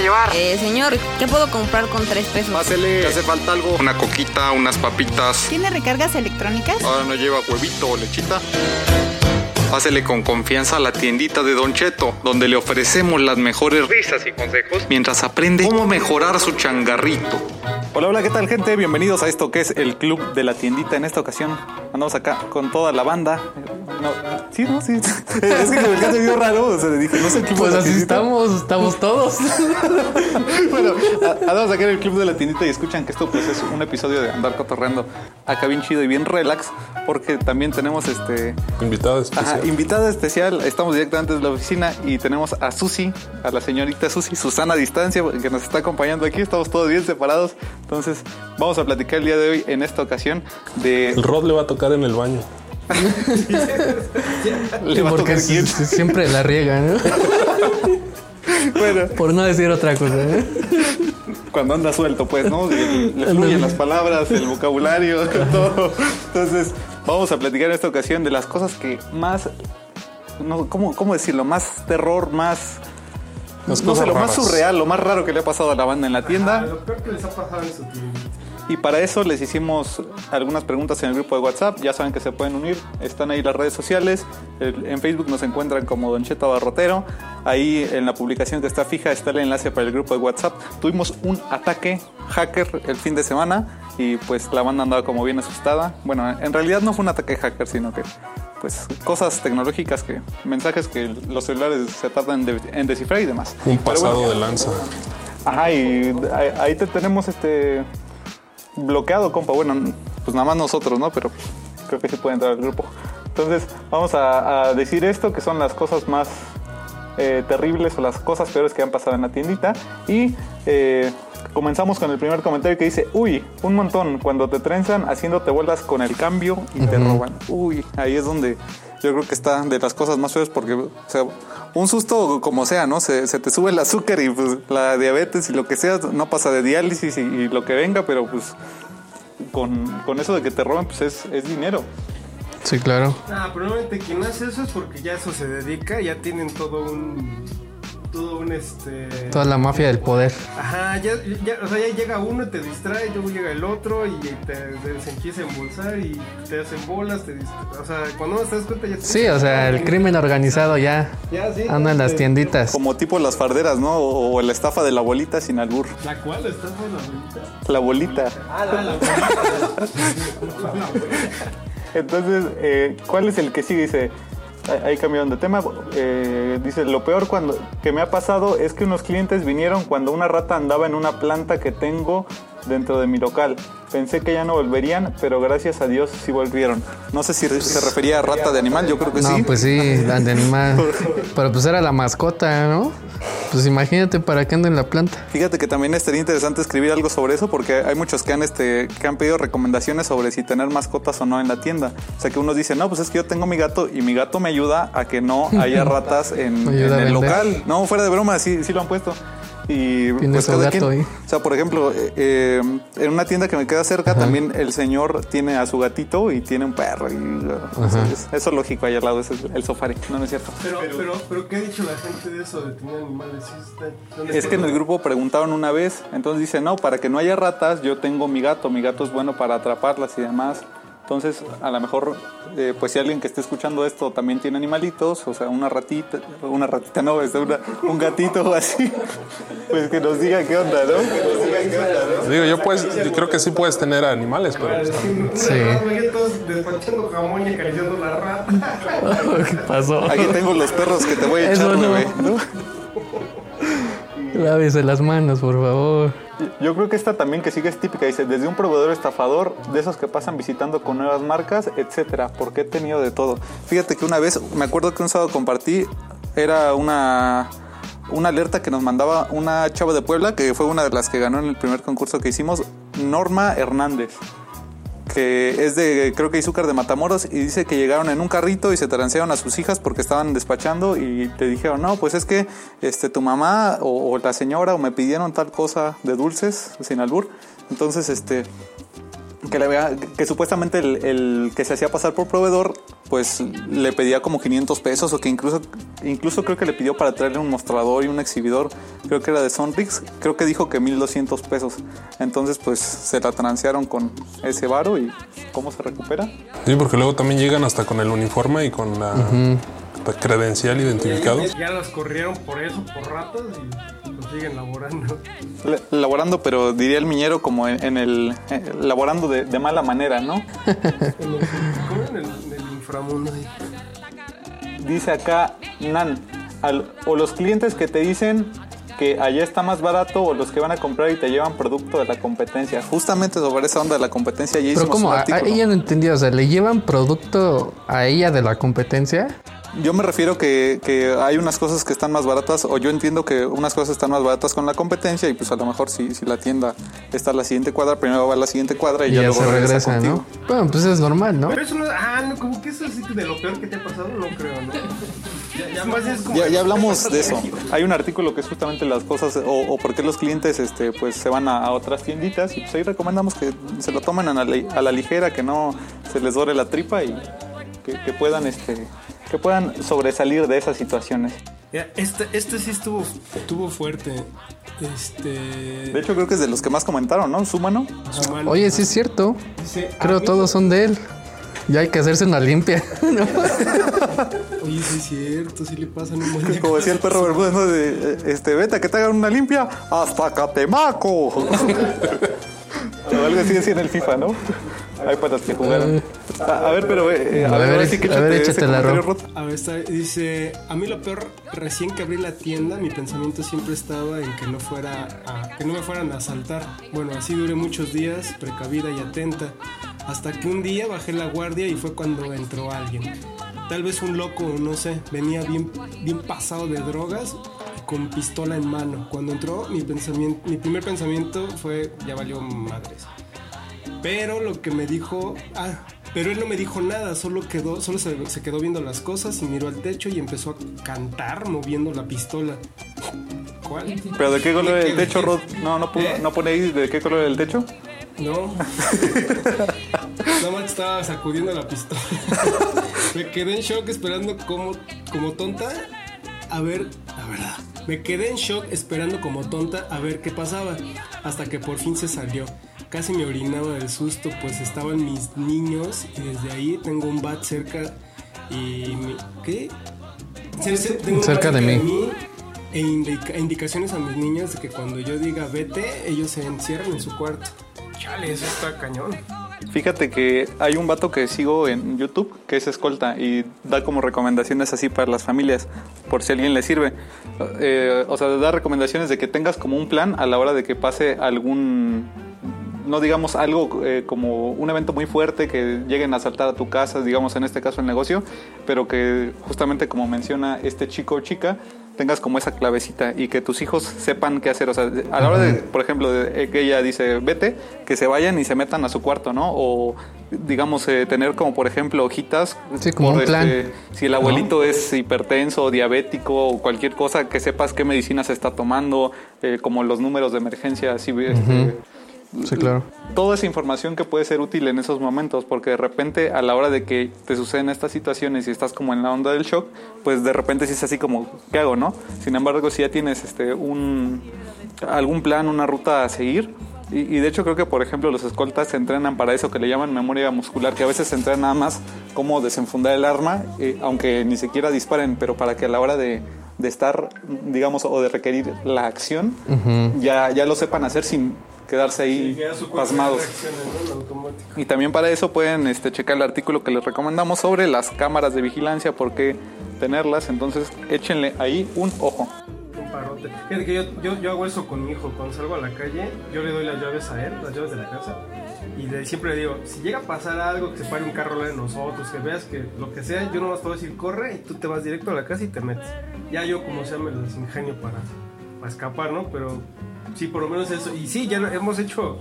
llevar? Eh, señor, ¿qué puedo comprar con tres pesos? Pásele, ¿le hace falta algo? Una coquita, unas papitas. ¿Tiene recargas electrónicas? Ahora no lleva huevito o lechita. Pásele con confianza a la tiendita de Don Cheto, donde le ofrecemos las mejores risas y consejos mientras aprende cómo mejorar su changarrito. Hola, hola, ¿qué tal gente? Bienvenidos a esto que es el club de la tiendita. En esta ocasión andamos acá con toda la banda. No, sí, no, sí. Es que me se vio raro. O sea, dije, no sé club Pues así tiendita. estamos, estamos todos. Bueno, a- andamos acá en el club de la tiendita y escuchan que esto pues es un episodio de andar cotorreando acá bien chido y bien relax porque también tenemos este Invitado especial. Invitada especial, estamos directamente desde la oficina y tenemos a Susi, a la señorita Susi, Susana a distancia, que nos está acompañando aquí, estamos todos bien separados, entonces vamos a platicar el día de hoy en esta ocasión de... El Rod le va a tocar en el baño. ¿Le va a tocar quién? si- si- siempre la riega, ¿no? Bueno, Por no decir otra cosa. ¿eh? cuando anda suelto, pues, ¿no? Le, le fluyen las palabras, el vocabulario, todo. Entonces, vamos a platicar en esta ocasión de las cosas que más... No, ¿cómo, ¿Cómo decirlo? Más terror, más... Las no sé, lo más surreal, lo más raro que le ha pasado a la banda en la tienda. Lo peor que les ha pasado en su tienda. Y para eso les hicimos algunas preguntas en el grupo de WhatsApp. Ya saben que se pueden unir. Están ahí las redes sociales. El- En Facebook nos encuentran como Don Cheto Barrotero. Ahí en la publicación que está fija está el enlace para el grupo de WhatsApp. Tuvimos un ataque hacker el fin de semana y pues la banda andaba como bien asustada. Bueno, en realidad no fue un ataque hacker, sino que pues cosas tecnológicas que mensajes que los celulares se tardan en, de- en descifrar y demás. Un bueno, pasado de lanza. Ajá, y ahí, ahí te tenemos este bloqueado, compa. Bueno, pues nada más nosotros, ¿no? Pero creo que sí puede entrar al grupo. Entonces, vamos a, a decir esto, que son las cosas más eh, terribles o las cosas peores que han pasado en la tiendita. Y eh, comenzamos con el primer comentario que dice, uy, un montón, cuando te trenzan haciéndote bolas con el cambio y te roban. Uy, ahí es donde yo creo que está de las cosas más feas porque, o sea, un susto como sea, ¿no? Se, se te sube el azúcar y pues la diabetes y lo que sea, no pasa de diálisis y, y lo que venga, pero pues con, con eso de que te roban, pues es, es dinero. Sí, claro. Ah, pero normalmente quien hace eso es porque ya eso se dedica, ya tienen todo un. Todo un este. Toda la mafia del poder. Ajá, ya, ya, o sea, ya llega uno y te distrae, luego llega el otro y te, te- se empieza a embolsar y te hacen bolas, te distra- O sea, cuando no te das cuenta ya te- Sí, o sea, el crimen organizado ya Ya, sí. anda en las tienditas. Como tipo las farderas, ¿no? O, o la estafa de la bolita sin albur. ¿La cual está en la bolita? La bolita. Ah, la, la bolita. Entonces, eh, ¿cuál es el que sigue? Dice, ahí- cambiaron de tema. Eh, dice, lo peor cuando que me ha pasado es que unos clientes vinieron cuando una rata andaba en una planta que tengo dentro de mi local. Pensé que ya no volverían, pero gracias a Dios sí volvieron. No sé si se refería a rata de animal, yo creo que No, sí. pues sí, la de animal. Pero pues era la mascota, ¿no? Pues imagínate para qué anda en la planta. Fíjate que también estaría interesante escribir algo sobre eso porque hay muchos que han este que han pedido recomendaciones sobre si tener mascotas o no en la tienda. O sea que unos dicen, no, pues es que yo tengo mi gato y mi gato me ayuda a que no haya ratas en, el vender. local. No, fuera de broma, sí, sí lo han puesto. Y Tiene pues cada gato quien- ahí. O sea, por ejemplo, eh, eh, en una tienda que me queda cerca también el señor tiene a su gatito y tiene un perro. Y, o sea, es- eso es lógico ahí al lado, es el, el sofá. No, no es cierto. Pero, pero, pero, ¿qué ha dicho la gente de eso de tener animales? Sí, está- ¿dónde Es que en el grupo preguntaron una vez, entonces dice, no, para que no haya ratas, yo tengo mi gato, mi gato es bueno para atraparlas y demás. Entonces, a lo mejor, eh, pues si alguien que esté escuchando esto también tiene animalitos, o sea, una ratita, una ratita no, es una- un gatito o así, pues que nos diga qué onda, ¿no? Que nos diga qué onda, ¿no? Digo, yo pues, yo creo que sí puedes tener animales, pero Sí. Sí. todos despachando jamón y acariciando la rata. ¿Qué pasó? Aquí tengo los perros que te voy a echar, bebé, ¿no? Lávese las manos, por favor. Yo creo que esta también que sigue es típica, dice, desde un proveedor estafador, de esos que pasan visitando con nuevas marcas, etcétera, porque he tenido de todo. Fíjate que una vez, me acuerdo que un sábado compartí, era una, una alerta que nos mandaba una chava de Puebla, que fue una de las que ganó en el primer concurso que hicimos, Norma Hernández. Que es de, creo que Izúcar de Matamoros, y dice que llegaron en un carrito y se transearon a sus hijas porque estaban despachando y te dijeron, no, pues es que este, tu mamá o, o la señora o me pidieron tal cosa de dulces, sin albur. Entonces, este, que, le había- que supuestamente el, el que se hacía pasar por proveedor pues le pedía como 500 pesos o que incluso incluso creo que le pidió para traerle un mostrador y un exhibidor, creo que era de Sonrix, creo que dijo que 1200 pesos. Entonces pues se la transearon con ese varo y ¿cómo se recupera? Sí, porque luego también llegan hasta con el uniforme y con la, la credencial identificado. Ya los corrieron por eso, por ratos, y siguen laborando. Le- laborando, pero diría el miñero como en, en el eh, laborando de, de mala manera, ¿no? En el, ¿Cómo en el, en el inframundo? ahí. Dice acá Nan, al- o los clientes que te dicen que allá está más barato o los que van a comprar y te llevan producto de la competencia. Justamente sobre esa onda de la competencia ya Pero hicimos como un a, a artículo. ella no entendía, o sea, ¿le llevan producto a ella de la competencia? Yo me refiero que, que hay unas cosas que están más baratas o yo entiendo que unas cosas están más baratas con la competencia y pues a lo mejor si, si la tienda está a la siguiente cuadra, primero va a la siguiente cuadra y, Y ya, luego se regresa, regresa, contigo. ¿no? Bueno, pues es normal, ¿no? Pero eso no Ah, no, como que eso es de lo peor que te ha pasado, no creo, ¿no? Ya, ya más es como. Ya, ya hablamos de eso. Hay un artículo que es justamente las cosas o, o por qué los clientes este, pues se van a, a otras tienditas y pues ahí recomendamos que se lo tomen a la, a la ligera, que no se les dore la tripa y que, que puedan este que puedan sobresalir de esas situaciones. Este, este sí estuvo, estuvo fuerte. Este. De hecho creo que es de los que más comentaron, ¿no? Su mano. su mano. Oye, sí es cierto. Dice, Creo todos son de él. Ya hay que hacerse una limpia. Oye, sí es cierto, sí le pasan un buen Como decía el perro Bermúdez, ¿no? De, eh, este, vete a que te hagan una limpia hasta Catemaco. o algo así decía en el FIFA, ¿no? Hay para los que jugaron. A, a ver, pero eh, a, A ver, ver, sí que a ver, échate ese échatela, comentario, Ro. Rod. A ver, está, dice, a mí lo peor, recién que abrí la tienda, mi pensamiento siempre estaba en que no fuera a- que no me fueran a asaltar. Bueno, así duré muchos días, precavida y atenta, hasta que un día bajé la guardia y fue cuando entró alguien. Tal vez un loco, no sé, venía bien, bien pasado de drogas y con pistola en mano. Cuando entró, mi pensamiento, mi primer pensamiento fue, ya valió madres. Pero lo que me dijo, ah, pero él no me dijo nada, solo quedó, solo se, se quedó viendo las cosas y miró al techo y empezó a cantar moviendo la pistola. ¿Cuál? Pero de qué color era el ¿Qué- techo, Rod? No, no, pudo- ¿Eh? no pone ahí de qué color era el techo. No. Nada más estaba sacudiendo la pistola. me quedé en shock esperando como, como tonta a ver, la verdad. Me quedé en shock esperando como tonta a ver qué pasaba. Hasta que por fin se salió. Casi me orinaba del susto, pues estaban mis niños y desde ahí tengo un bat cerca y mi, ¿qué? Tengo un Cerca bat de cerca mí. e indica- indicaciones a mis niños de que cuando yo diga vete, ellos se encierran en su cuarto. Chale, eso está cañón. Fíjate que hay un vato que sigo en YouTube que es escolta y da como recomendaciones así para las familias, por si a alguien le sirve. Eh, o sea, da recomendaciones de que tengas como un plan a la hora de que pase algún, no digamos algo eh, como un evento muy fuerte, que lleguen a asaltar a tu casa, digamos en este caso el negocio, pero que justamente como menciona este chico o chica, tengas como esa clavecita y que tus hijos sepan qué hacer. O sea, a la hora de, por ejemplo, de eh, que ella dice, vete, que se vayan y se metan a su cuarto, ¿no? O, digamos, eh, tener como, por ejemplo, hojitas. Sí, como por, un plan. este, si el abuelito es hipertenso o diabético o cualquier cosa, que sepas qué medicinas está tomando, eh, como los números de emergencia, así, este, Sí, claro. toda esa información que puede ser útil en esos momentos, porque de repente a la hora de que te suceden estas situaciones y estás como en la onda del shock, pues de repente sí es así como, ¿qué hago, no? Sin embargo, si ya tienes este un algún plan, una ruta a seguir, y, y de hecho creo que por ejemplo los escoltas se entrenan para eso que le llaman memoria muscular, que a veces se entrenan nada más cómo desenfundar el arma, eh, aunque ni siquiera disparen, pero para que a la hora de de estar, digamos, o de requerir la acción, ya, ya lo sepan hacer sin quedarse ahí cuerpo pasmados. Y también para eso pueden este, checar el artículo que les recomendamos sobre las cámaras de vigilancia, por qué tenerlas. Entonces échenle ahí un ojo. Un parote. Fíjate que yo, yo, yo hago eso con mi hijo. Cuando salgo a la calle, yo le doy las llaves a él, las llaves de la casa. Y le- siempre le digo, si llega a pasar algo, que se pare un carro de nosotros, que veas que lo que sea, yo nomás te voy a decir, corre y tú te vas directo a la casa y te metes. Ya yo, como sea, me las ingenio para, para escapar, ¿no? Pero sí, por lo menos eso. Y sí, ya lo hemos hecho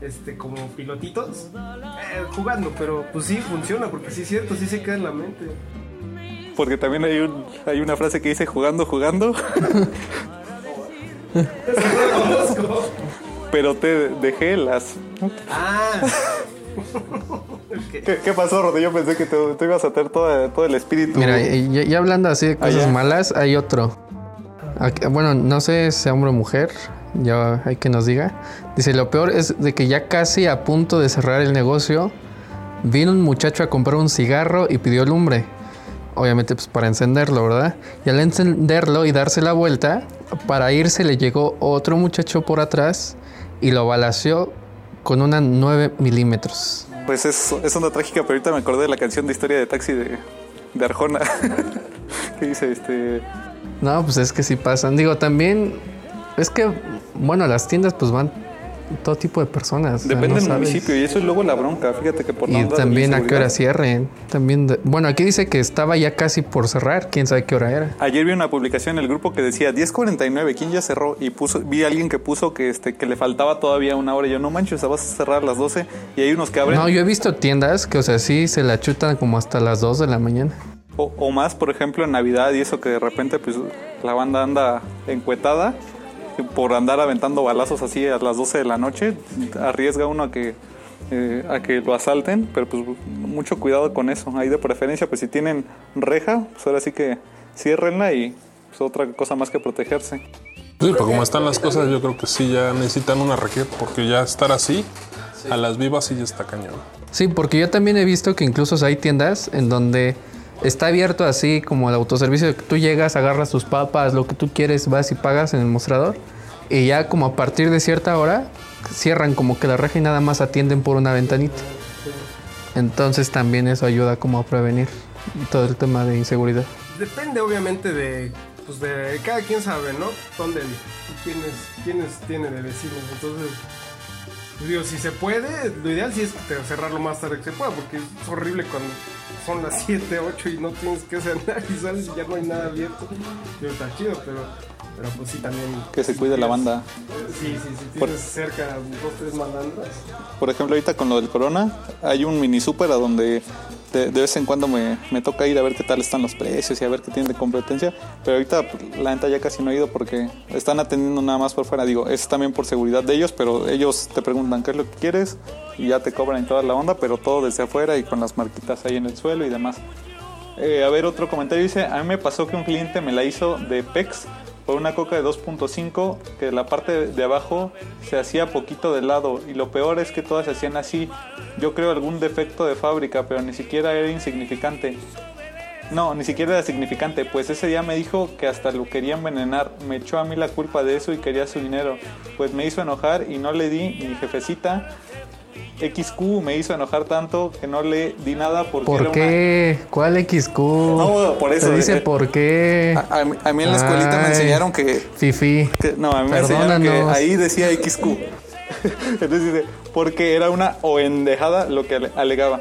este, como pilotitos eh, jugando, pero pues sí funciona, porque sí es cierto, sí se queda en la mente. Porque también hay, un, hay una frase que dice jugando, jugando, pero te dejé las... Ah, ¿Qué, qué pasó, Rodri? Yo pensé que tú, tú ibas a tener todo, todo el espíritu. Mira, y, y hablando así de cosas Allá. malas, hay otro. Aquí- bueno, no sé si sea hombre o mujer, ya hay que nos diga. Dice, lo peor es de que ya casi a punto de cerrar el negocio, vino un muchacho a comprar un cigarro y pidió lumbre. Obviamente pues para encenderlo, ¿verdad? Y al encenderlo y darse la vuelta, para irse le llegó otro muchacho por atrás y lo balació con una 9 milímetros. Pues es, es una trágica, pero ahorita me acordé de la canción de historia de taxi de, de Arjona. que dice, este... No, pues es que sí pasan. Digo, también es que, bueno, las tiendas pues van todo tipo de personas. o sea, Depende no del municipio y eso es luego la bronca. Fíjate que por la Y onda de la también a qué hora cierren. También, de- bueno, aquí dice que estaba ya casi por cerrar. Quién sabe qué hora era. Ayer vi una publicación en el grupo que decía 10.49, ¿quién ya cerró? Y puso, vi a alguien que puso que, este, que le faltaba todavía una hora. Y yo, no manches, vas a cerrar a las 12 y hay unos que abren No, yo he visto tiendas que, o sea, sí se la chutan como hasta las 2 de la mañana. o, o más, por ejemplo, en Navidad y eso que de repente pues la banda anda encuetada por andar aventando balazos así a las 12 de la noche. Arriesga uno a que, eh, a que lo asalten, pero pues mucho cuidado con eso. Ahí de preferencia, pues si tienen reja, pues ahora sí que ciérrenla y pues otra cosa más que protegerse. Sí, pero como están las cosas, yo creo que sí ya necesitan una requiem, porque ya estar así, a las vivas sí ya está cañón. Sí, porque yo también he visto que incluso hay tiendas en donde está abierto así como el autoservicio. que Tú llegas, agarras tus papas, lo que tú quieres, vas y pagas en el mostrador. Y ya como a partir de cierta hora cierran como que la reja y nada más atienden por una ventanita. Entonces también eso ayuda como a prevenir todo el tema de inseguridad. Depende obviamente de, pues de cada quien sabe, ¿no? Dónde, quiénes, quiénes tiene de vecinos. Entonces, digo, si se puede, lo ideal sí es te- cerrarlo más tarde que se pueda, porque es horrible cuando son las 7, 8 y no tienes que hacer nada y sales y ya no hay nada abierto. Pero está chido, pero, pero pues sí también. Que se cuide la banda. Sí, sí, sí, Por- tienes cerca dos, tres malandras. Por ejemplo, ahorita con lo del corona, hay un mini super a donde de, de vez en cuando me, me toca ir a ver qué tal están los precios y a ver qué tienen de competencia. Pero ahorita pues, la neta ya casi no he ido porque están atendiendo nada más por fuera. Digo, es también por seguridad de ellos, pero ellos te preguntan qué es lo que quieres y ya te cobran toda la onda, pero todo desde afuera y con las marquitas ahí en el suelo y demás. Eh, a ver, otro comentario dice, a mí me pasó que un cliente me la hizo de PEX por una coca de 2.5 que la parte de abajo se hacía poquito de lado y lo peor es que todas se hacían así. Yo creo algún defecto de fábrica, pero ni siquiera era insignificante. No, ni siquiera era significante, pues ese día me dijo que hasta lo quería envenenar, me echó a mí la culpa de eso y quería su dinero, pues me hizo enojar y no le di mi jefecita. XQ me hizo enojar tanto que no le di nada porque era ¿Por una- qué? ¿Cuál XQ? No, por eso, Te dice eh, por qué. A, a mí- en la escuelita me enseñaron que, Fifi. que- no, a mí me enseñaron que ahí decía XQ. Entonces dice, porque era una oendejada lo que ale- alegaba.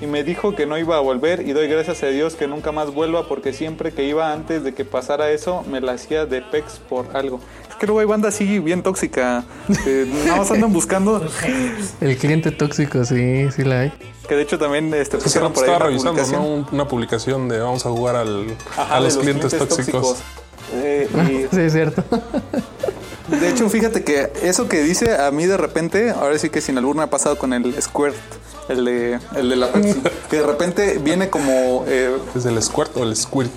Y me dijo que no iba a volver y doy gracias a Dios que nunca más vuelva porque siempre que iba antes de que pasara eso me la hacía de pex por algo. Es que luego hay banda así bien tóxica. eh, nada más andan buscando. El cliente tóxico, sí, sí la hay. Que de hecho también este, pusieron por ahí Estaba una revisando publicación. ¿no? Un- una publicación de vamos a jugar al, Ajá, a los, clientes, tóxicos. Eh, y Sí, es cierto. De hecho, fíjate que eso que dice a mí de repente, ahora sí que sin albur me ha pasado con el Squirt, el de, el de la Pepsi, que de repente viene como, eh, ¿Es el squirt o el squirt?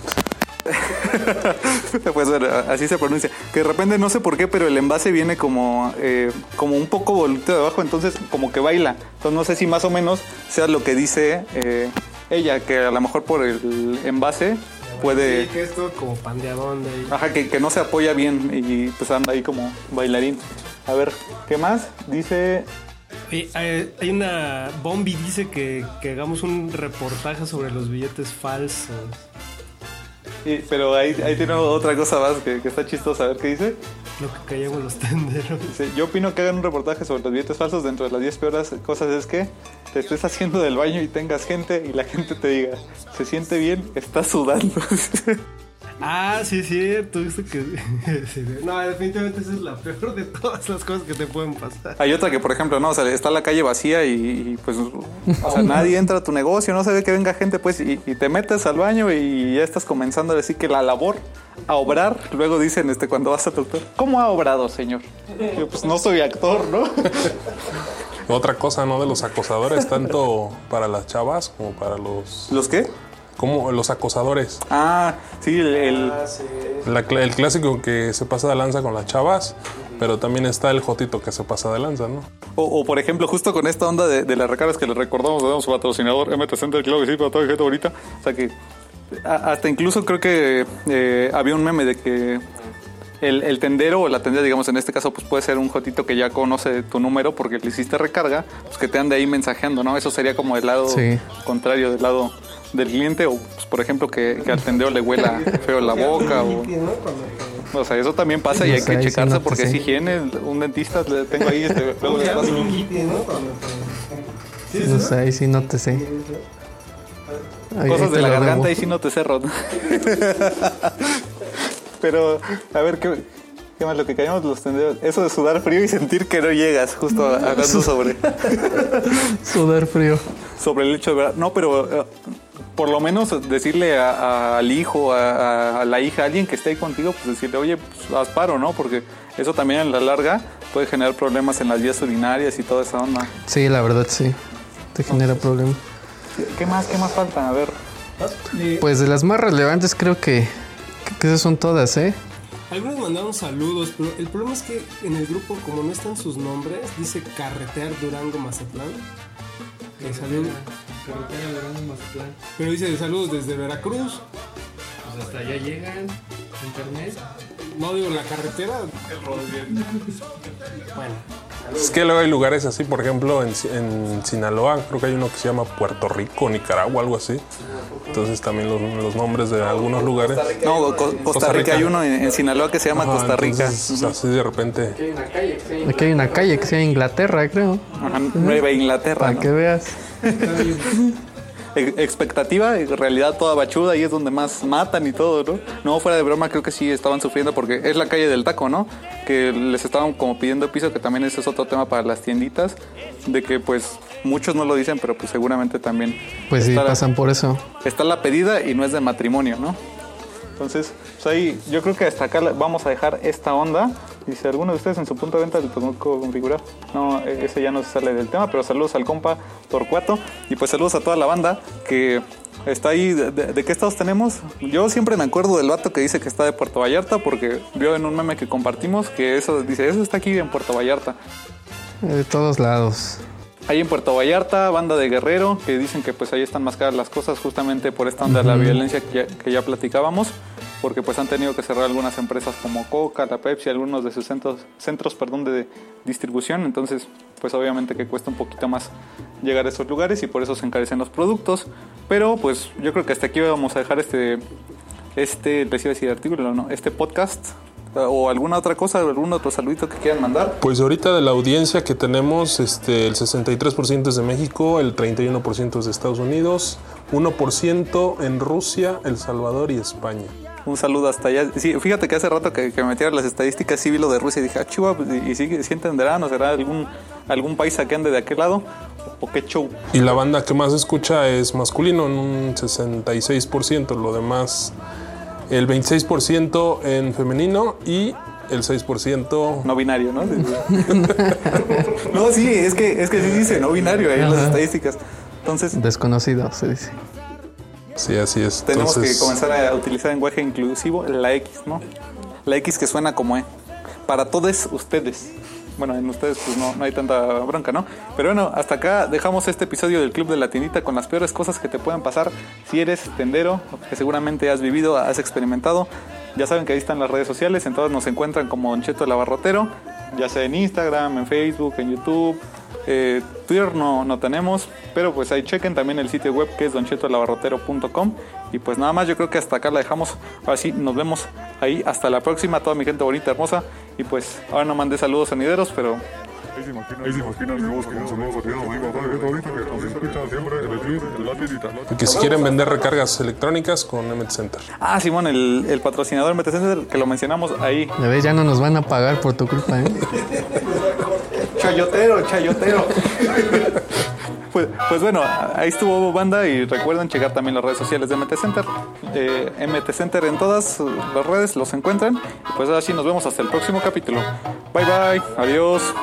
pues bueno, así se pronuncia, que de repente no sé por qué, pero el envase viene como, eh, como un poco volito de abajo, entonces como que baila. Entonces no sé si más o menos sea lo que dice eh, ella, que a lo mejor por el envase puede... Sí, que es todo como pandeadón de ahí. Ajá, que, que no se apoya bien y pues anda ahí como bailarín. A ver, ¿qué más? Dice hay una. Bombi dice que, que hagamos un reportaje sobre los billetes falsos. Pero ahí, ahí tiene otra cosa más que, que está chistosa. A ver qué dice. Lo que callamos los tenderos. Yo opino que hagan un reportaje sobre los billetes falsos. Dentro de las 10 peores cosas es que te estés haciendo del baño y tengas gente y la gente te diga, se siente bien, está sudando. Ah, sí, es cierto. Que... no, definitivamente esa es la peor de todas las cosas que te pueden pasar. Hay otra que, por ejemplo, no, o sea, está la calle vacía y, y, pues, o sea, nadie entra a tu negocio, no se ve que venga gente, pues, y, y te metes al baño y ya estás comenzando a decir que la labor a obrar, luego dicen, este, cuando vas a tu doctor, ¿cómo ha obrado, señor? Yo, pues no soy actor, ¿no? Otra cosa, ¿no? De los acosadores, tanto para las chavas como para los... ¿Los qué? Como los acosadores. Ah, sí, el, el- La el clásico que se pasa de lanza con las chavas, pero también está el jotito que se pasa de lanza, ¿no? o, o, por ejemplo, justo con esta onda de, de las recargas que les recordamos, le damos su patrocinador MT Center, claro que sí, para toda la gente bonita. O sea que hasta incluso creo que eh, había un meme de que el, el tendero o la tendera, digamos, en este caso, pues puede ser un jotito que ya conoce tu número porque le hiciste recarga, pues que te ande ahí mensajeando, ¿no? Eso sería como el lado Sí. contrario del lado del cliente o, pues, por ejemplo, que, que al tendero le huela feo la boca o... O sea, eso también pasa y hay sé, que ahí checarse porque es sé. higiene. Un dentista le tengo ahí, este, luego les paso. No sé, ahí sí no te sé. Ahí- ahí Cosas de la garganta y sí no te cerro. Pero, a ver, ¿qué, qué más? Lo que caímos los tenderos. Eso de sudar frío y sentir que no llegas, justo hablando sobre, Sudar frío. sobre el hecho de verdad. No, pero eh, por lo menos decirle a- a- al hijo, a, a- a la hija, a alguien que esté ahí contigo, pues decirle, oye, pues haz paro, ¿no? Porque eso también a la larga puede generar problemas en las vías urinarias y toda esa onda. Sí, la verdad sí. Te genera problema. ¿Qué más? ¿Qué más falta? A ver. Pues de las más relevantes creo que, que, que esas son todas, ¿eh? Algunos mandaron saludos, pero el problema es que en el grupo, como no están sus nombres, dice carretear Durango Mazatlán. Que salud- Pero dice saludos desde Veracruz. Pues hasta allá llegan, internet. No digo la carretera. Bueno, Es que luego hay lugares así, por ejemplo, en, en Sinaloa, creo que hay uno que se llama Puerto Rico, Nicaragua, algo así. Entonces también los, los nombres de algunos lugares. No, Co- Costa, Rica. hay uno en, en Sinaloa que se llama Ajá, Costa Rica. entonces, así de repente. Aquí hay una calle que se llama Inglaterra, creo. Ajá, Nueva Inglaterra. Para ¿no? que veas. Ex- Expectativa, en realidad toda bachuda y es donde más matan y todo, ¿no? No, fuera de broma, creo que sí estaban sufriendo porque es la calle del taco, ¿no? Que les estaban como pidiendo piso, que también ese es otro tema para las tienditas, de que pues muchos no lo dicen, pero pues seguramente también Pues sí, la- pasan por eso. está la pedida y no es de matrimonio, ¿no? Entonces, pues ahí yo creo que hasta acá vamos a dejar esta onda. Y si alguno de ustedes en su punto de venta le tocó configurar, no, e- ese ya no se sale del tema, pero saludos al compa Torcuato y pues saludos a toda la banda que está ahí. ¿De, de- de qué estados tenemos? Yo siempre me acuerdo del vato que dice que está de Puerto Vallarta porque vio en un meme que compartimos que eso dice, eso está aquí en Puerto Vallarta. De todos lados. Ahí en Puerto Vallarta, banda de Guerrero, que dicen que pues ahí están más caras las cosas justamente por esta onda de la violencia que ya, que ya platicábamos, porque pues han tenido que cerrar algunas empresas como Coca, la Pepsi, algunos de sus centros, centros perdón, de distribución, entonces pues obviamente que cuesta un poquito más llegar a esos lugares y por eso se encarecen los productos, pero pues yo creo que hasta aquí vamos a dejar este, este, les iba a decir artículo, no, este podcast o alguna otra cosa, algún otro saludito que quieran mandar. Pues ahorita de la audiencia que tenemos, este, el 63% es de México, el 31% es de Estados Unidos, 1% en Rusia, El Salvador y España. Un saludo hasta allá. Sí, fíjate que hace rato que, que me metieron las estadísticas, sí vi lo de Rusia y dije, ah, chihuahua, pues, y, y sí, sí entenderán, o será algún, algún país que ande de aquel lado, o qué show. Y la banda que más escucha es masculino, en un 66%, lo demás, el 26% en femenino y el 6% No binario, ¿no? no, sí, es que, es que sí dice no binario ahí en las estadísticas. Entonces, Desconocido, se dice. Sí, así es. tenemos Entonces, que comenzar a utilizar lenguaje inclusivo, la X, ¿no? La X que suena como E. Para todos ustedes. Bueno, en ustedes pues no, no hay tanta bronca, ¿no? Pero bueno, hasta acá dejamos este episodio del Club de la Tiendita con las peores cosas que te pueden pasar si eres tendero, que seguramente has vivido, has experimentado. Ya saben que ahí están las redes sociales, en todas nos encuentran como Don Cheto el Abarrotero, ya sea en Instagram, en Facebook, en YouTube. Eh, Twitter no, no tenemos, pero pues ahí chequen también el sitio web que es donchetolabarrotero.com y pues nada más yo creo que hasta acá la dejamos. Ahora sí, nos vemos ahí. Hasta la próxima, toda mi gente bonita, hermosa. Y pues ahora no mandé saludos sonideros, pero ahorita que si quieren vender recargas electrónicas con Emmet Center. Ah, Simón, el, el patrocinador MTC que lo mencionamos ahí. Ya ves, ya no nos van a pagar por tu culpa, ¿eh? Chayotero, chayotero. Pues, pues bueno, ahí estuvo banda y recuerden checar también las redes sociales de MT Center. Eh, MT Center en todas las redes los encuentran. Pues ahora sí nos vemos hasta el próximo capítulo. Bye bye, adiós.